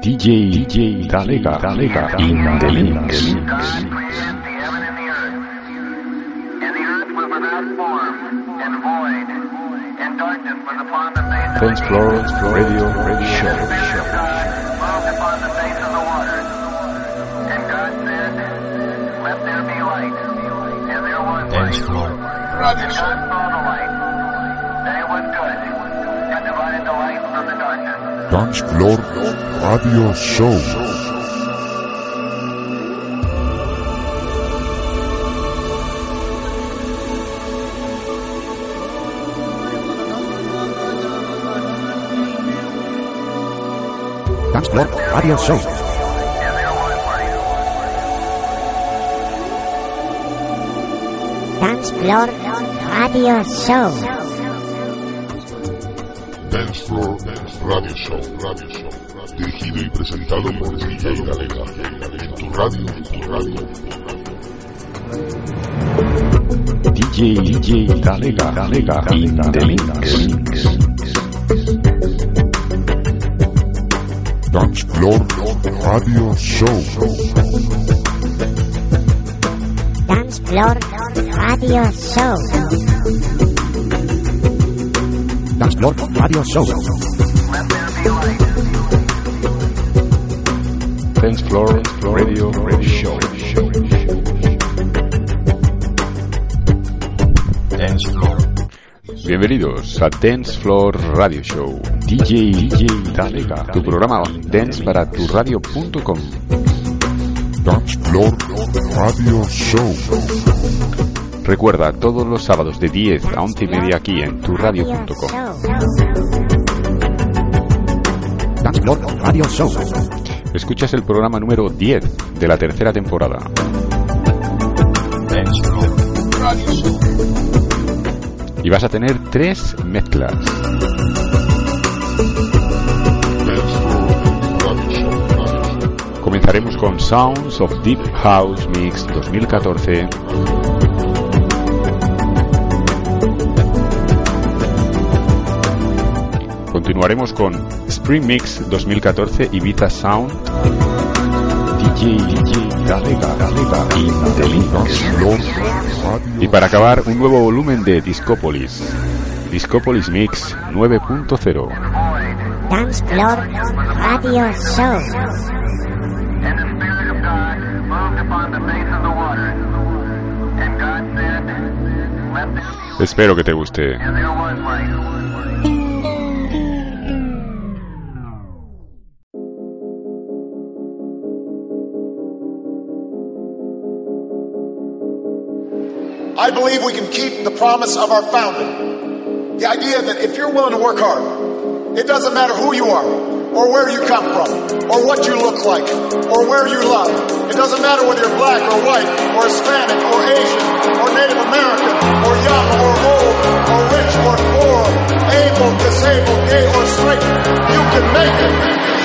DJ, DJ, Dalega, Dalega, in the mix. Floor deep. Radio And Show. Spirit of God moved upon the face of the waters. And God said, Let there be light. And there was light. Dance Floor Radio the darkness. Dance Floor Radio Show. Dance Floor Radio Show. And there was light. Dance Floor Radio Show. Dance Floor Radio Show. Radio Show. Dirigido y presentado por DJ Galega. En tu radio, en tu radio. DJ, DJ, Dalega, Dalega, in the mix. Dance Floor Radio Show. Dance Floor Radio Show. Dance Floor Radio Show. Dance Floor Radio Show. Dance Floor. Bienvenidos a Dance Floor Radio Show. DJ, DJ, Dalega, tu programa dance para tu radio.com. Dance Floor Radio Show. Recuerda, todos los sábados de 10 a 11 y media aquí en turradio.com. Dance Floor Radio Show. Escuchas el programa número 10 de la tercera temporada. Y vas a tener tres mezclas. Comenzaremos con Sounds of Deep House Mix 2014. Continuaremos con Spring Mix 2014 Ibiza Sound. DJ, DJ. Dance Floor Radio Y para acabar, un nuevo volumen de Discópolis. Discópolis Mix 9.0. Dance Floor Radio Show. And the Spirit of I believe we can keep the promise of our founding. The idea that if you're willing to work hard, it doesn't matter who you are, or where you come from, or what you look like, or where you love. It doesn't matter whether you're black or white, or Hispanic, or Asian, or Native American, or young, or old, or rich, or poor, able, disabled, gay, or straight. You can make it.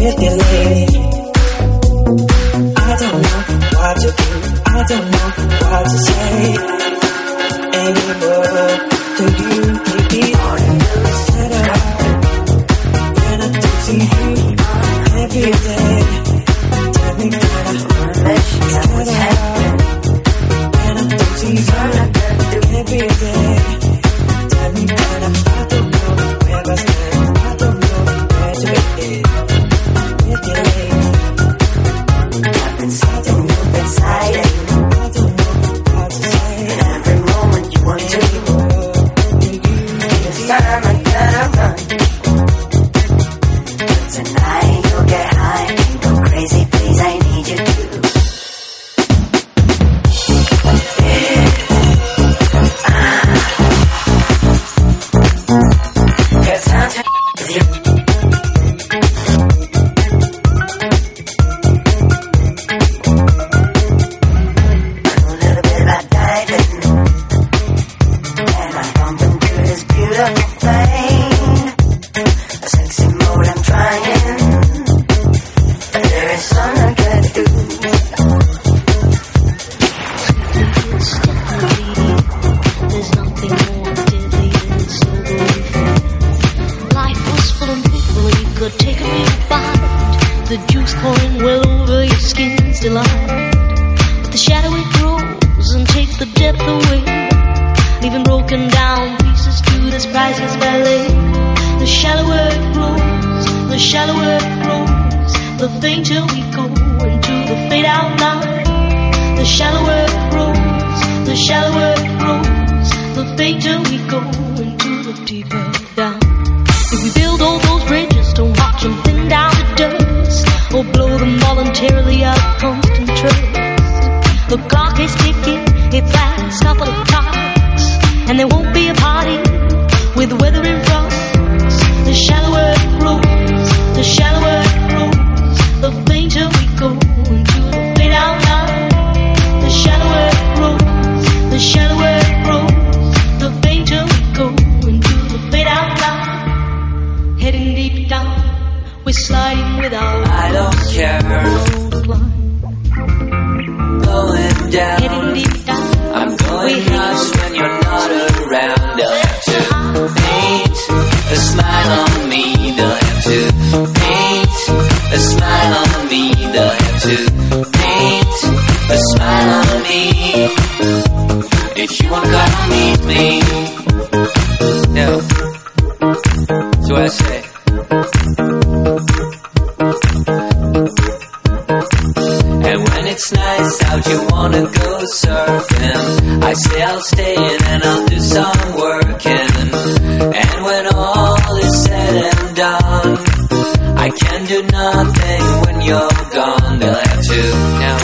with your lady. I don't know what to do. I don't know what to say anymore Do you, baby. Said I when I do see you every day. down. I can do nothing when you're gone. They'll have to now.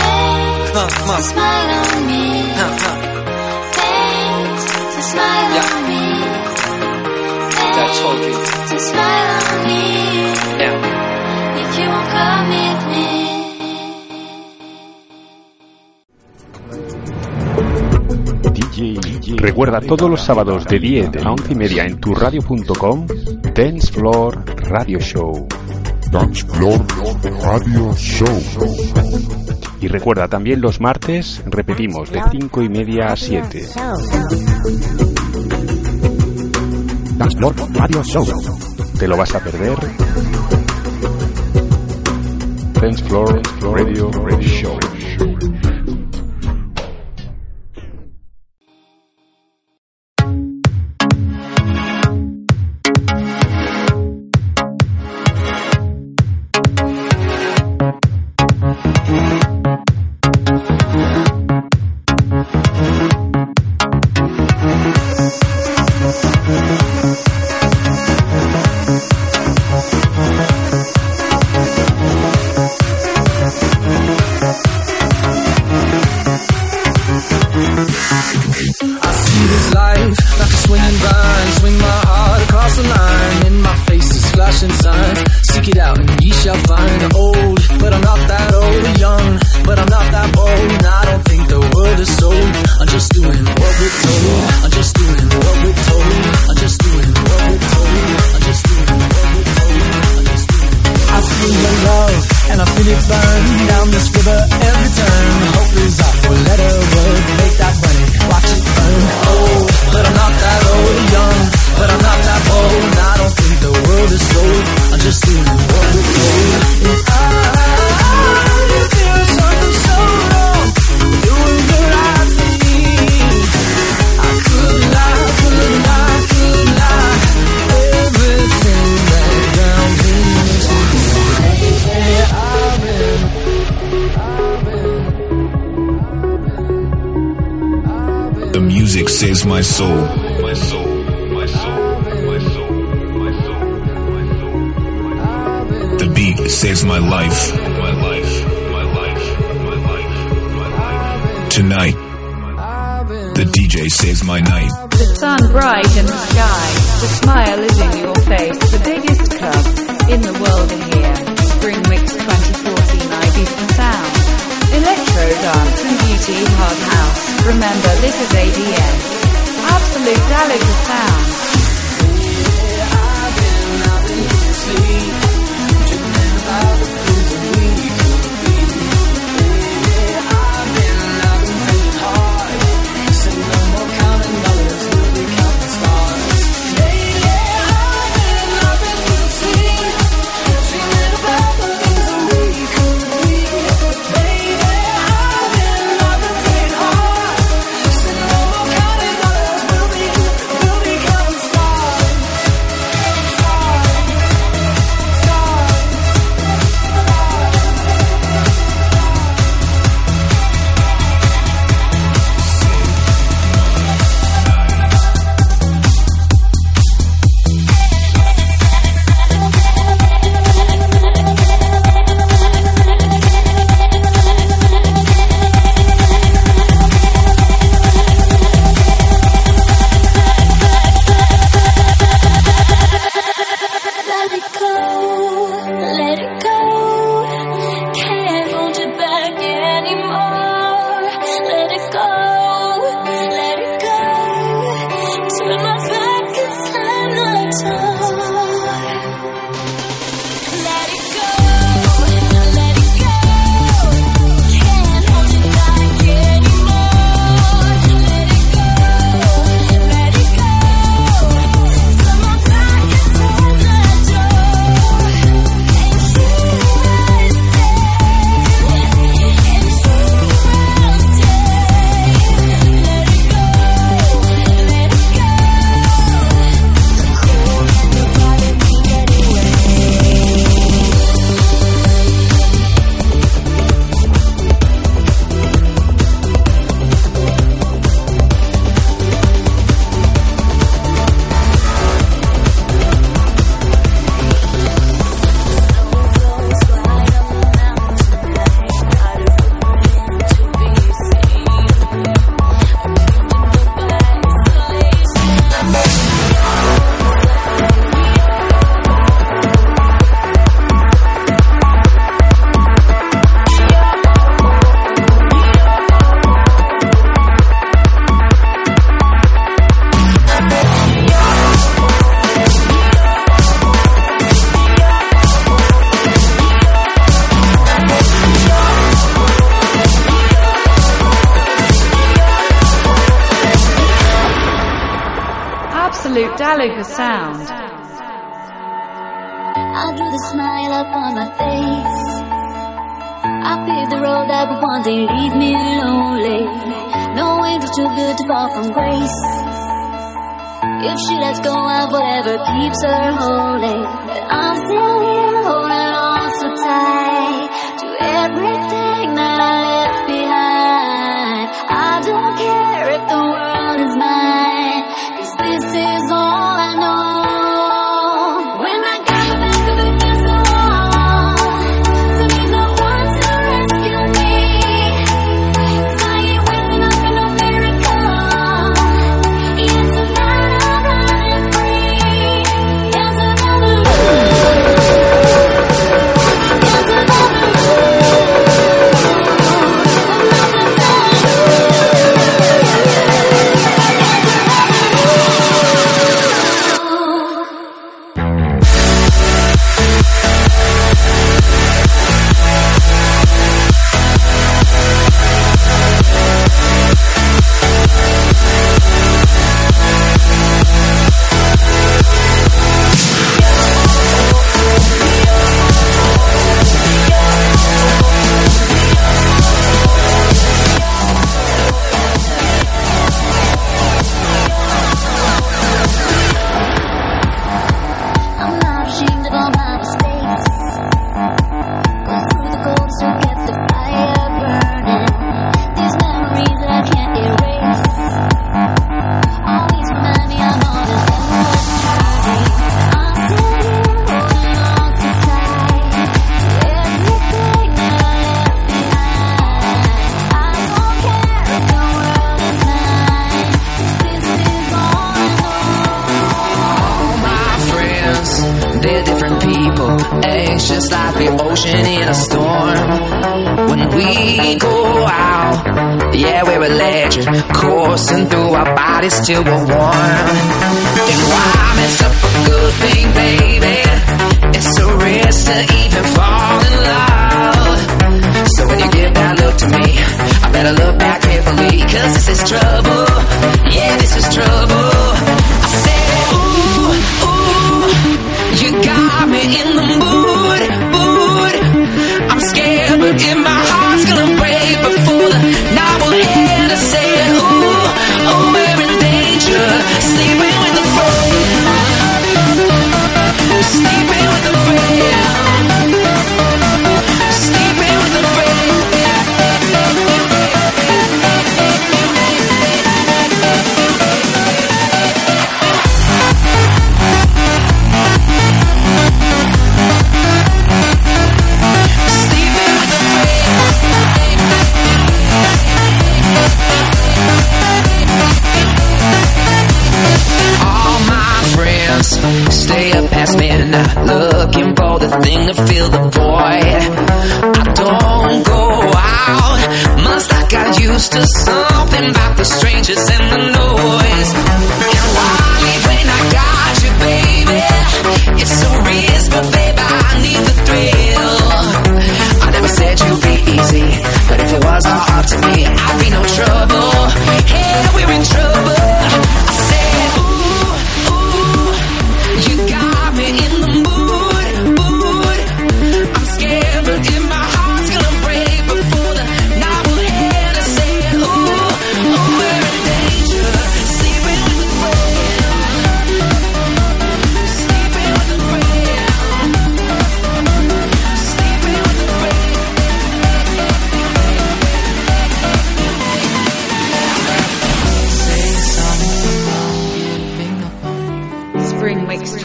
Thanks uh, smile on me. Uh, uh. Thanks to smile yeah. on me. Thanks That's okay. to smile on me. Yeah. If you won't call me. Recuerda todos los sábados de 10 a 11 y media en tu radio.com Dance Floor Radio Show. Dance Floor Radio Show. Y recuerda también los martes, repetimos, de 5 y media a 7. Dance Floor Radio Show. ¿Te lo vas a perder? Dance Floor Radio, Radio Show.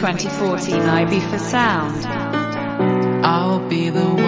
2014 IB for Sound. I'll be the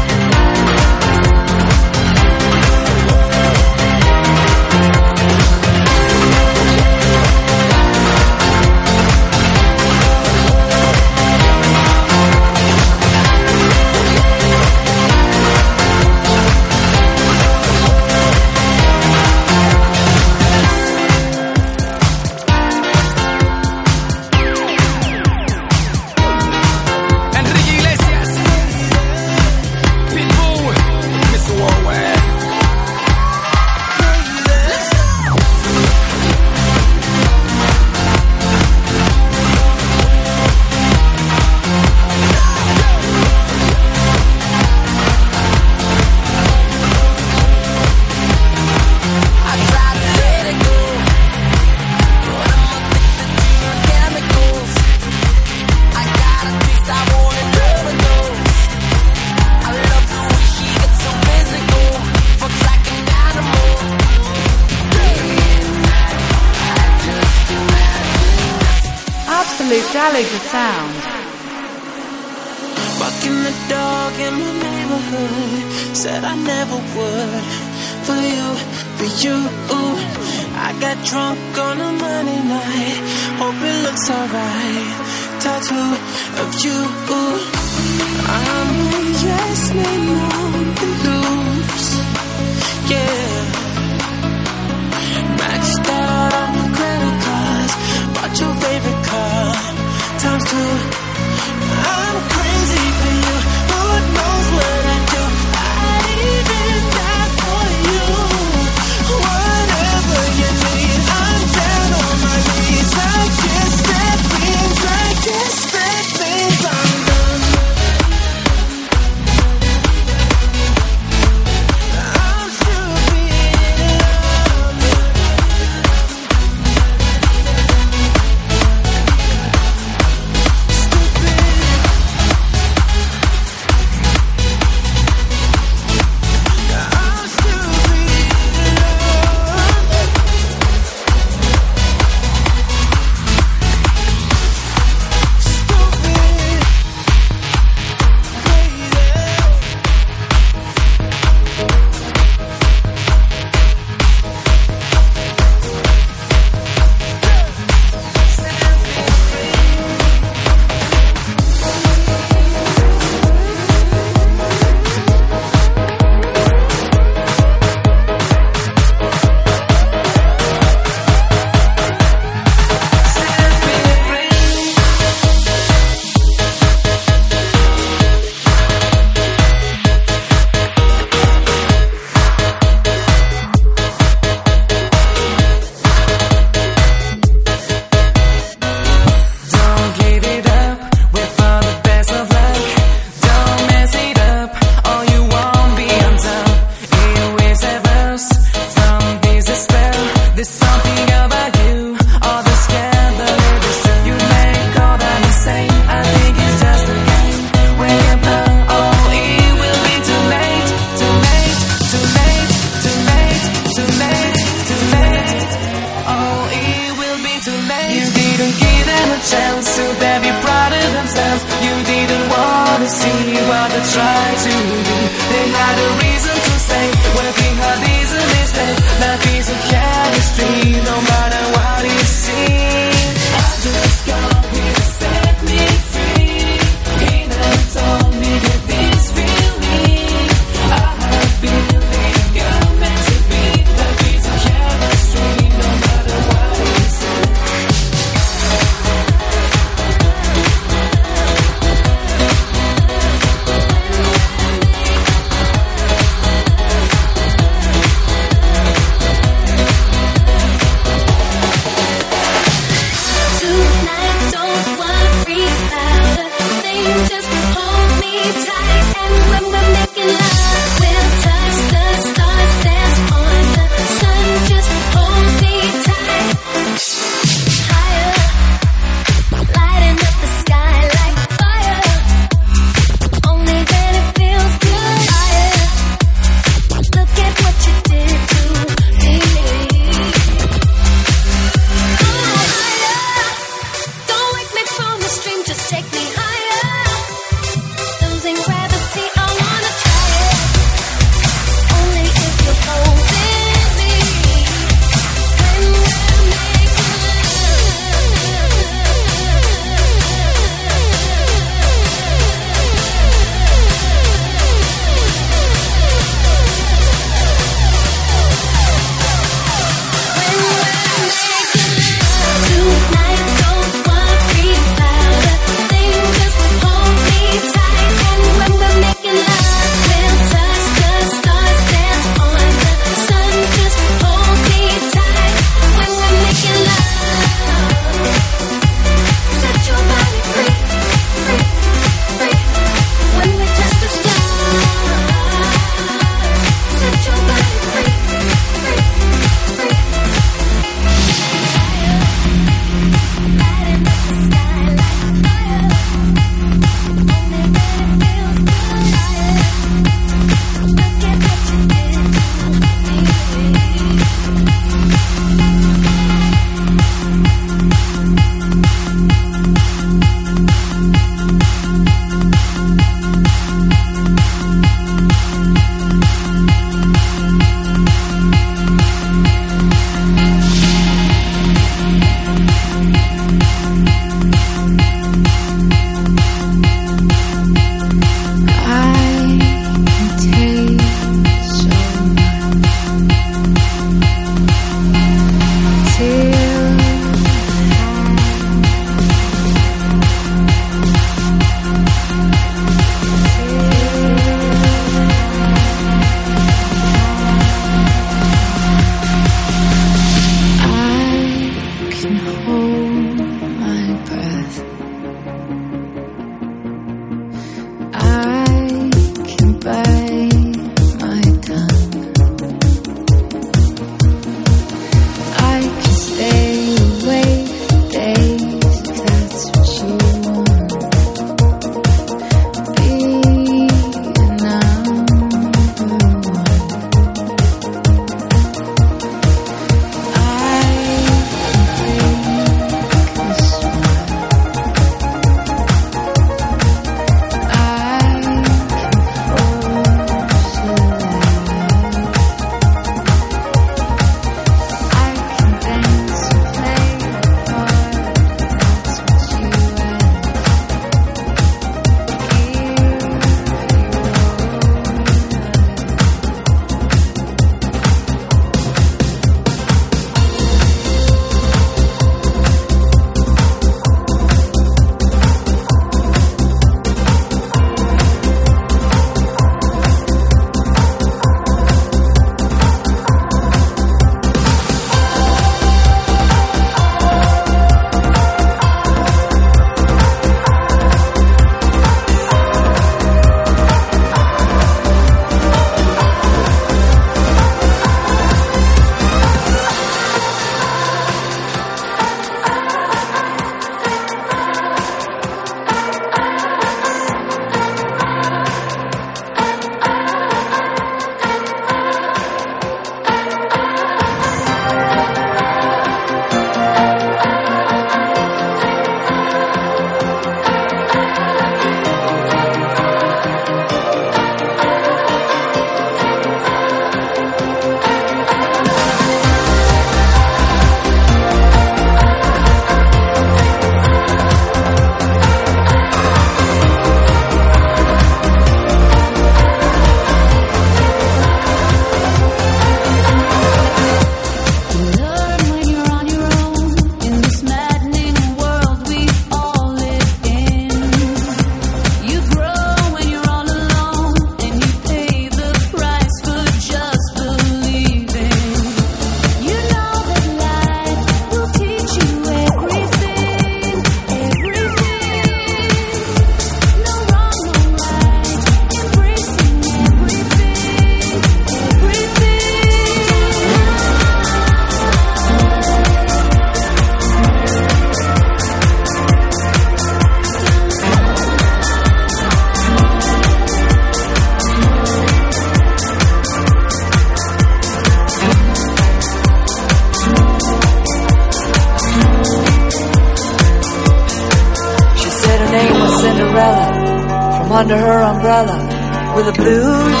the blues.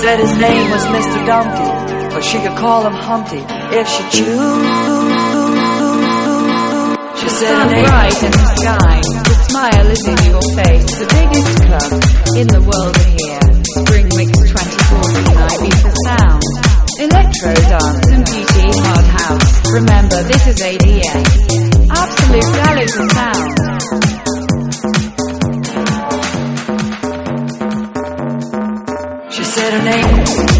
Said his name was Mr. Dumpty, but she could call him Humpty if she chose. She said her bright in and sky. The smile is in your face. The biggest club in the world here. Spring mix 24 and Ibiza sound. Electro dance and beauty hard house. Remember, this is ADA. Absolute garage sound. said her name.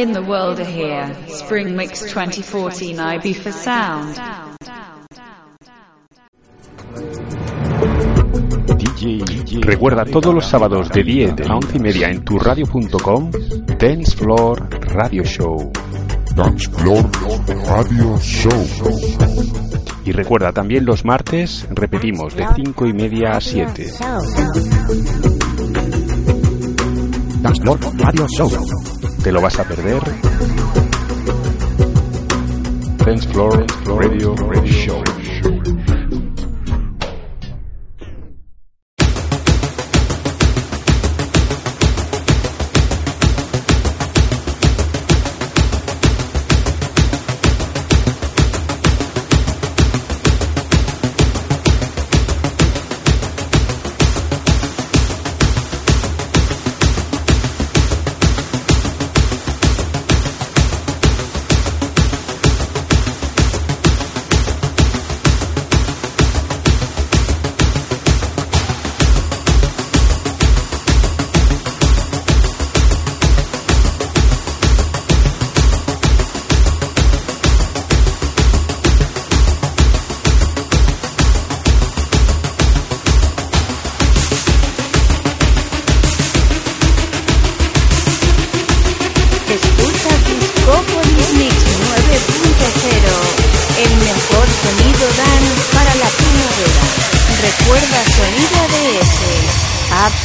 In the world are here. Spring Mix 2014 IB for sound. DJ, Recuerda todos los sábados de 10 a 11 y media en turradio.com Dance Floor Radio Show. Dance Floor Radio Show. Y recuerda también los martes repetimos de 5 y media a 7. Dance Floor Radio Show. ¿Te lo vas a perder? Dance Floor Radio Show.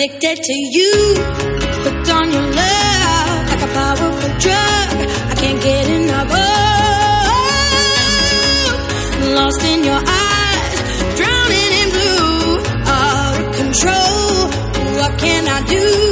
Addicted to you, hooked on your love like a powerful drug. I can't get enough of. Lost in your eyes, drowning in blue, out of control. What can I do?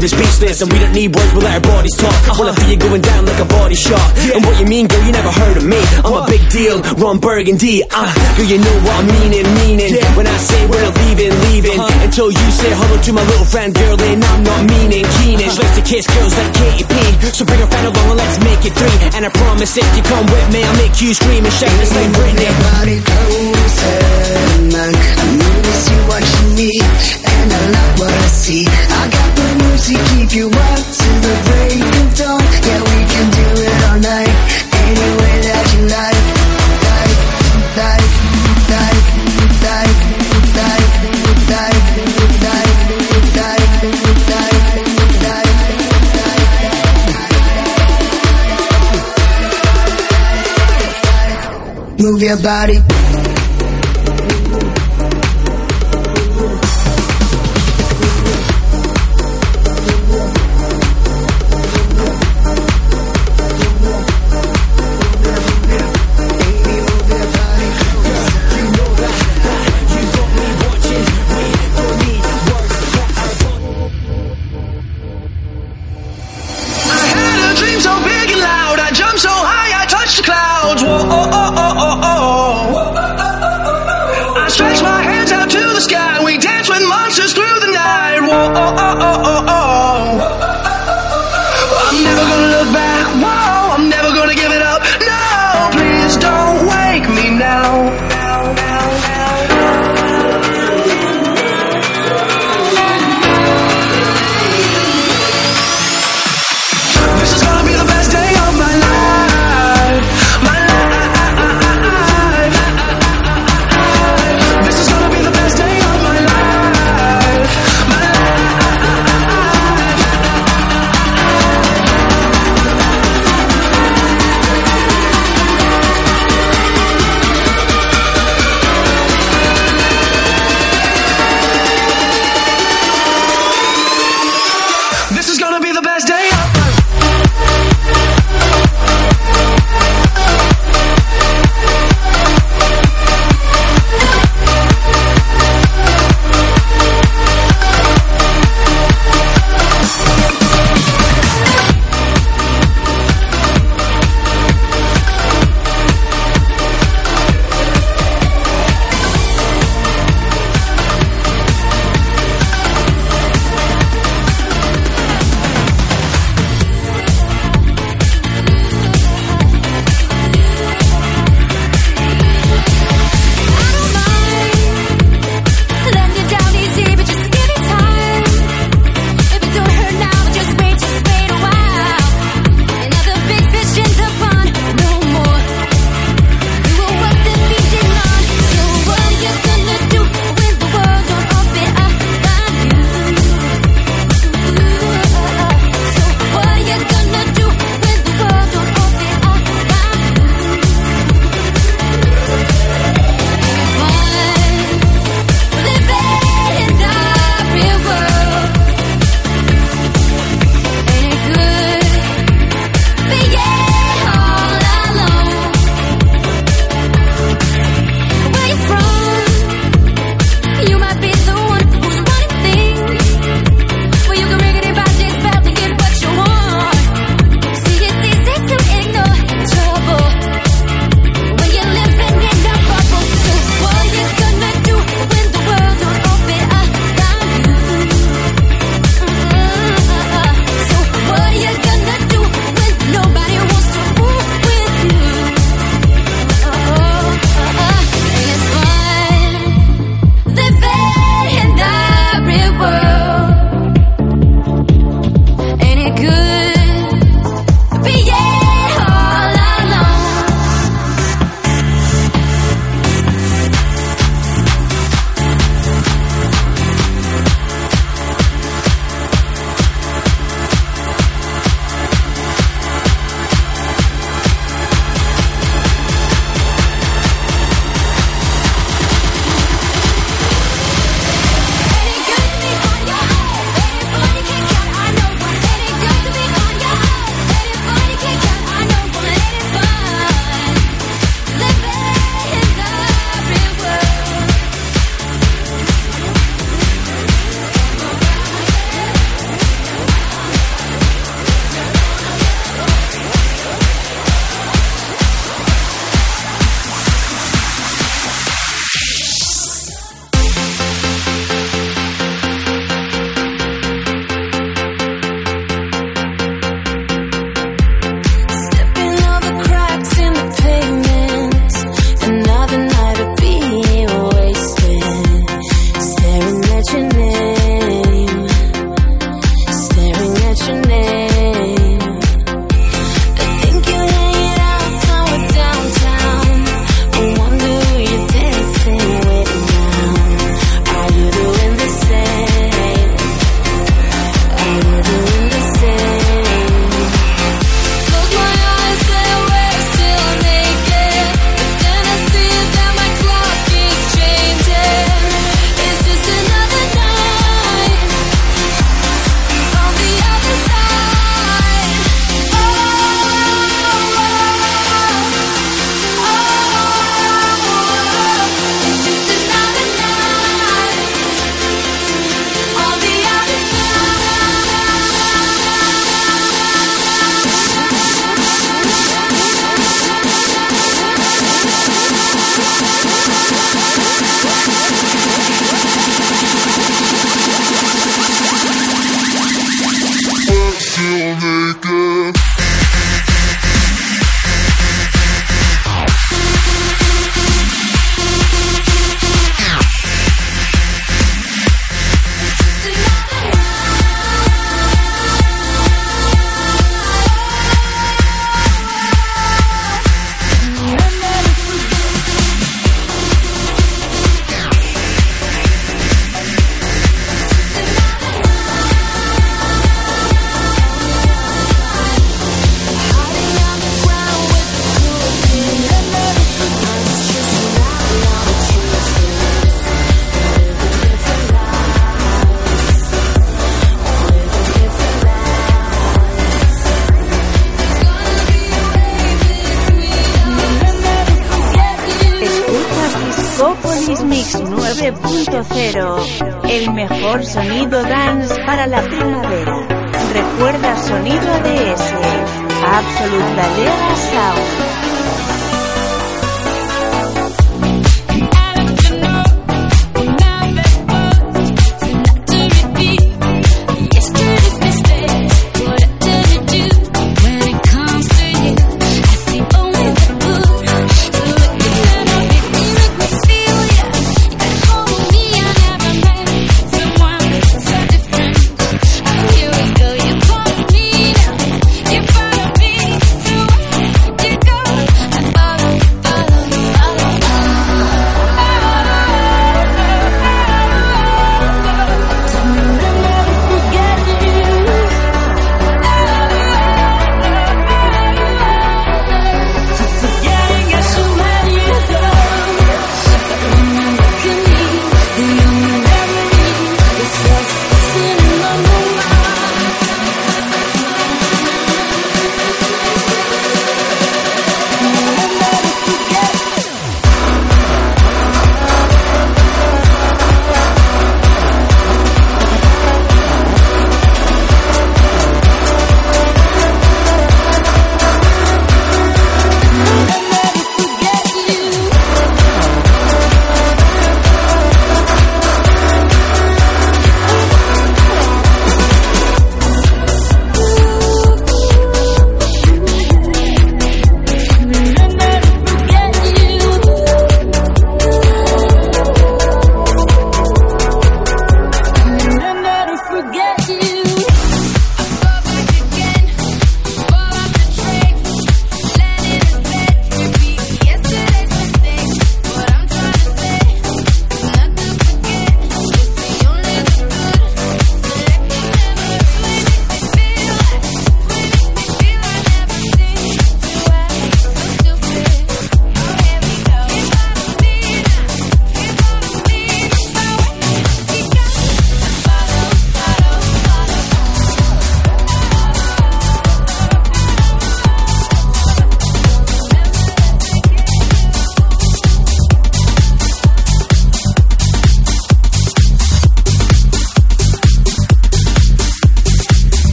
Moves leaves me. And we don't need words, we'll let our bodies talk. Wanna feel you going down like a body shot. And what you mean, girl, you never heard of me. I'm a big deal, Ron Burgundy. Uh, girl, you know what I'm meaning, meaning. When I say we're leaving, leaving. Until you say hello to my little friend, girl, and I'm not meaning, keening. She likes to kiss girls like Katy P. So bring a friend along and let's make it three. And I promise if you come with me, I'll make you scream and shout just like Britney. Body closer, man. I notice you watching me, and I like what I see. I got music, keep you up to the break of dawn. Yeah, we can do it all night, any way that you. Like, like, like, like, like, like, like, like, like, like. Move your body.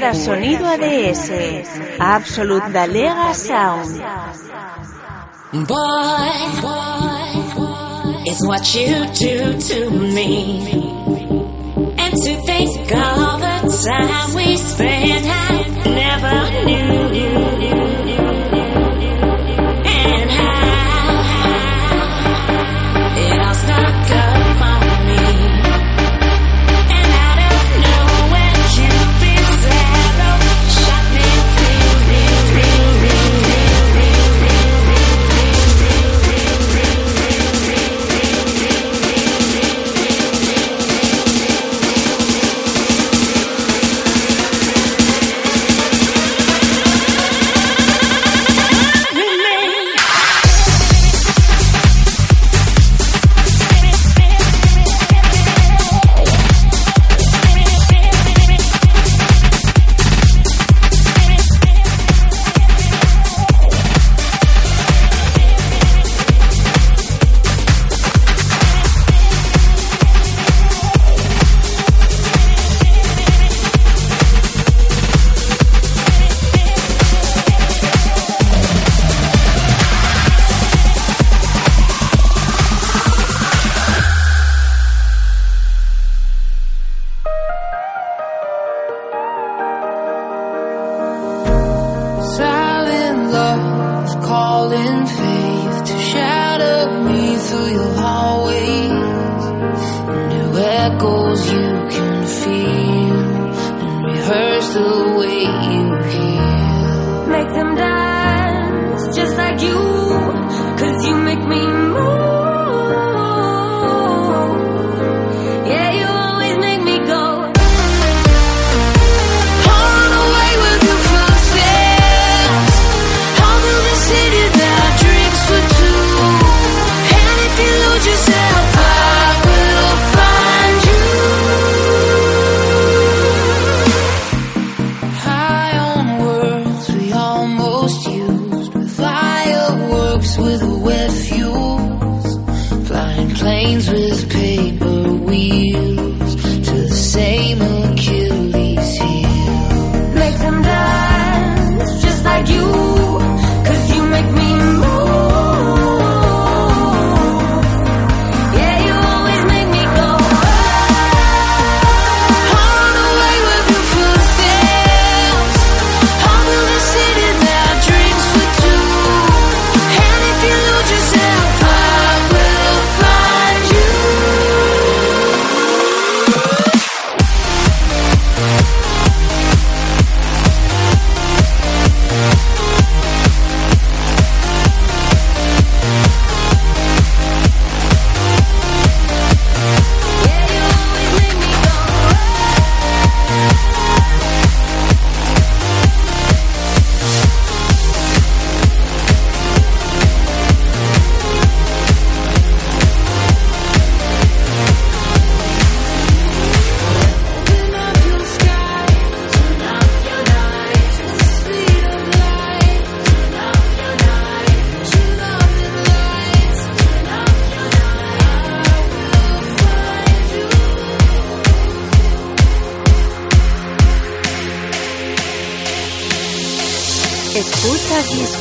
Recuerda sonido ADS, Absolute Dalega Sound. Boy, is what you do to me. And to think all the time we spent, I never knew. And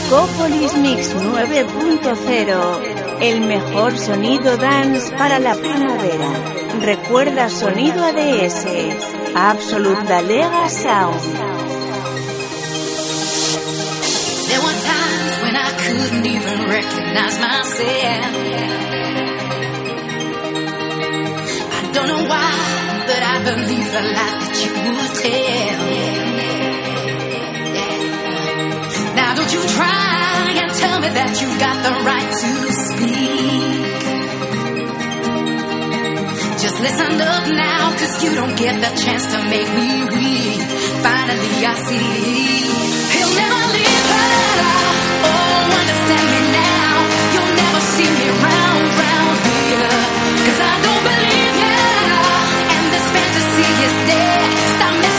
Discópolis Mix 9.0, el mejor sonido dance para la primavera. Recuerda sonido ADS, Absolute Dalega Sound. There were times when I couldn't even recognize myself. I don't know why, but I believe the lies that you would tell. You try and tell me that you got the right to speak. Just listen up now, cause you don't get the chance to make me weak. Finally I see he'll never leave her. Oh, understand me now. You'll never see me round, round here. Cause I don't believe ya. And this fantasy is dead. Stop messing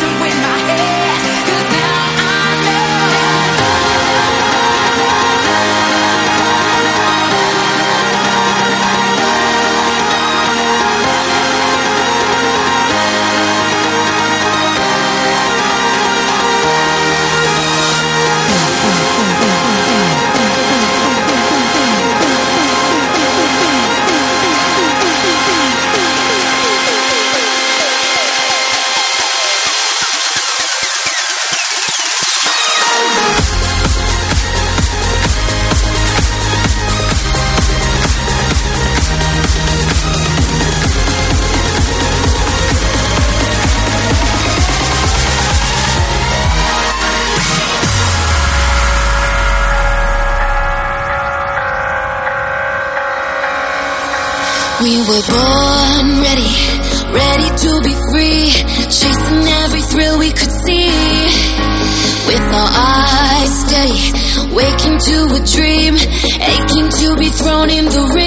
were born ready, ready to be free, chasing every thrill we could see. With our eyes steady, waking to a dream, aching to be thrown in the ring.